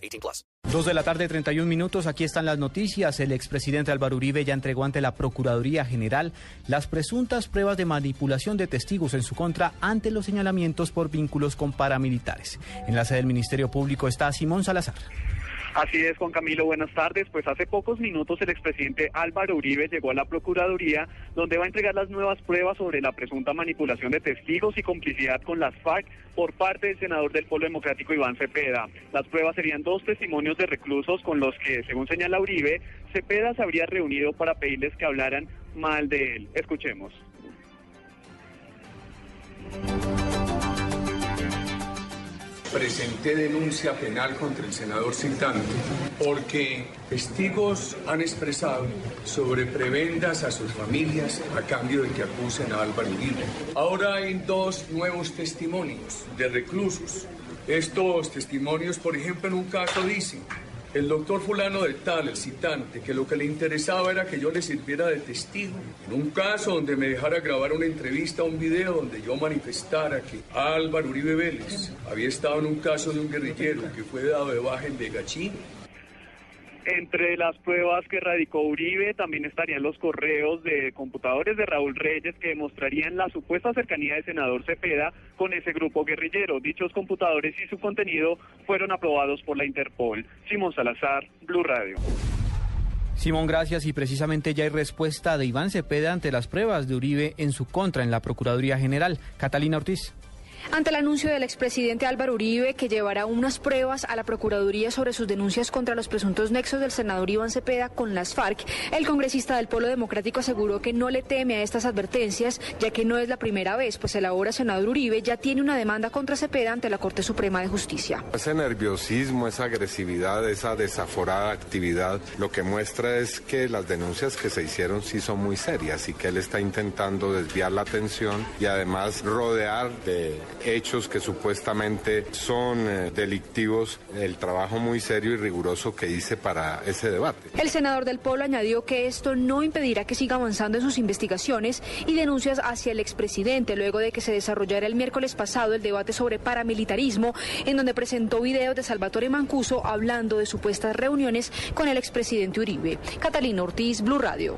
18 plus. Dos de la tarde, 31 minutos. Aquí están las noticias. El expresidente Álvaro Uribe ya entregó ante la Procuraduría General las presuntas pruebas de manipulación de testigos en su contra ante los señalamientos por vínculos con paramilitares. En la sede del Ministerio Público está Simón Salazar. Así es, Juan Camilo, buenas tardes. Pues hace pocos minutos el expresidente Álvaro Uribe llegó a la Procuraduría, donde va a entregar las nuevas pruebas sobre la presunta manipulación de testigos y complicidad con las FARC por parte del senador del Polo Democrático Iván Cepeda. Las pruebas serían dos testimonios de reclusos con los que, según señala Uribe, Cepeda se habría reunido para pedirles que hablaran mal de él. Escuchemos. Presenté denuncia penal contra el senador citante porque testigos han expresado sobre prebendas a sus familias a cambio de que acusen a Álvaro Uribe. Ahora hay dos nuevos testimonios de reclusos. Estos testimonios, por ejemplo, en un caso dicen el doctor fulano del tal, el citante, que lo que le interesaba era que yo le sirviera de testigo. En un caso donde me dejara grabar una entrevista, un video donde yo manifestara que Álvaro Uribe Vélez había estado en un caso de un guerrillero que fue dado de baja en Vegachín entre las pruebas que radicó Uribe también estarían los correos de computadores de Raúl Reyes que demostrarían la supuesta cercanía del senador Cepeda con ese grupo guerrillero. Dichos computadores y su contenido fueron aprobados por la Interpol. Simón Salazar, Blue Radio. Simón, gracias. Y precisamente ya hay respuesta de Iván Cepeda ante las pruebas de Uribe en su contra en la Procuraduría General. Catalina Ortiz. Ante el anuncio del expresidente Álvaro Uribe que llevará unas pruebas a la Procuraduría sobre sus denuncias contra los presuntos nexos del senador Iván Cepeda con las FARC, el congresista del Polo Democrático aseguró que no le teme a estas advertencias, ya que no es la primera vez, pues el ahora senador Uribe ya tiene una demanda contra Cepeda ante la Corte Suprema de Justicia. Ese nerviosismo, esa agresividad, esa desaforada actividad, lo que muestra es que las denuncias que se hicieron sí son muy serias y que él está intentando desviar la atención y además rodear de hechos que supuestamente son eh, delictivos, el trabajo muy serio y riguroso que hice para ese debate. El senador del Polo añadió que esto no impedirá que siga avanzando en sus investigaciones y denuncias hacia el expresidente, luego de que se desarrollara el miércoles pasado el debate sobre paramilitarismo, en donde presentó videos de Salvatore Mancuso hablando de supuestas reuniones con el expresidente Uribe. Catalina Ortiz, Blue Radio.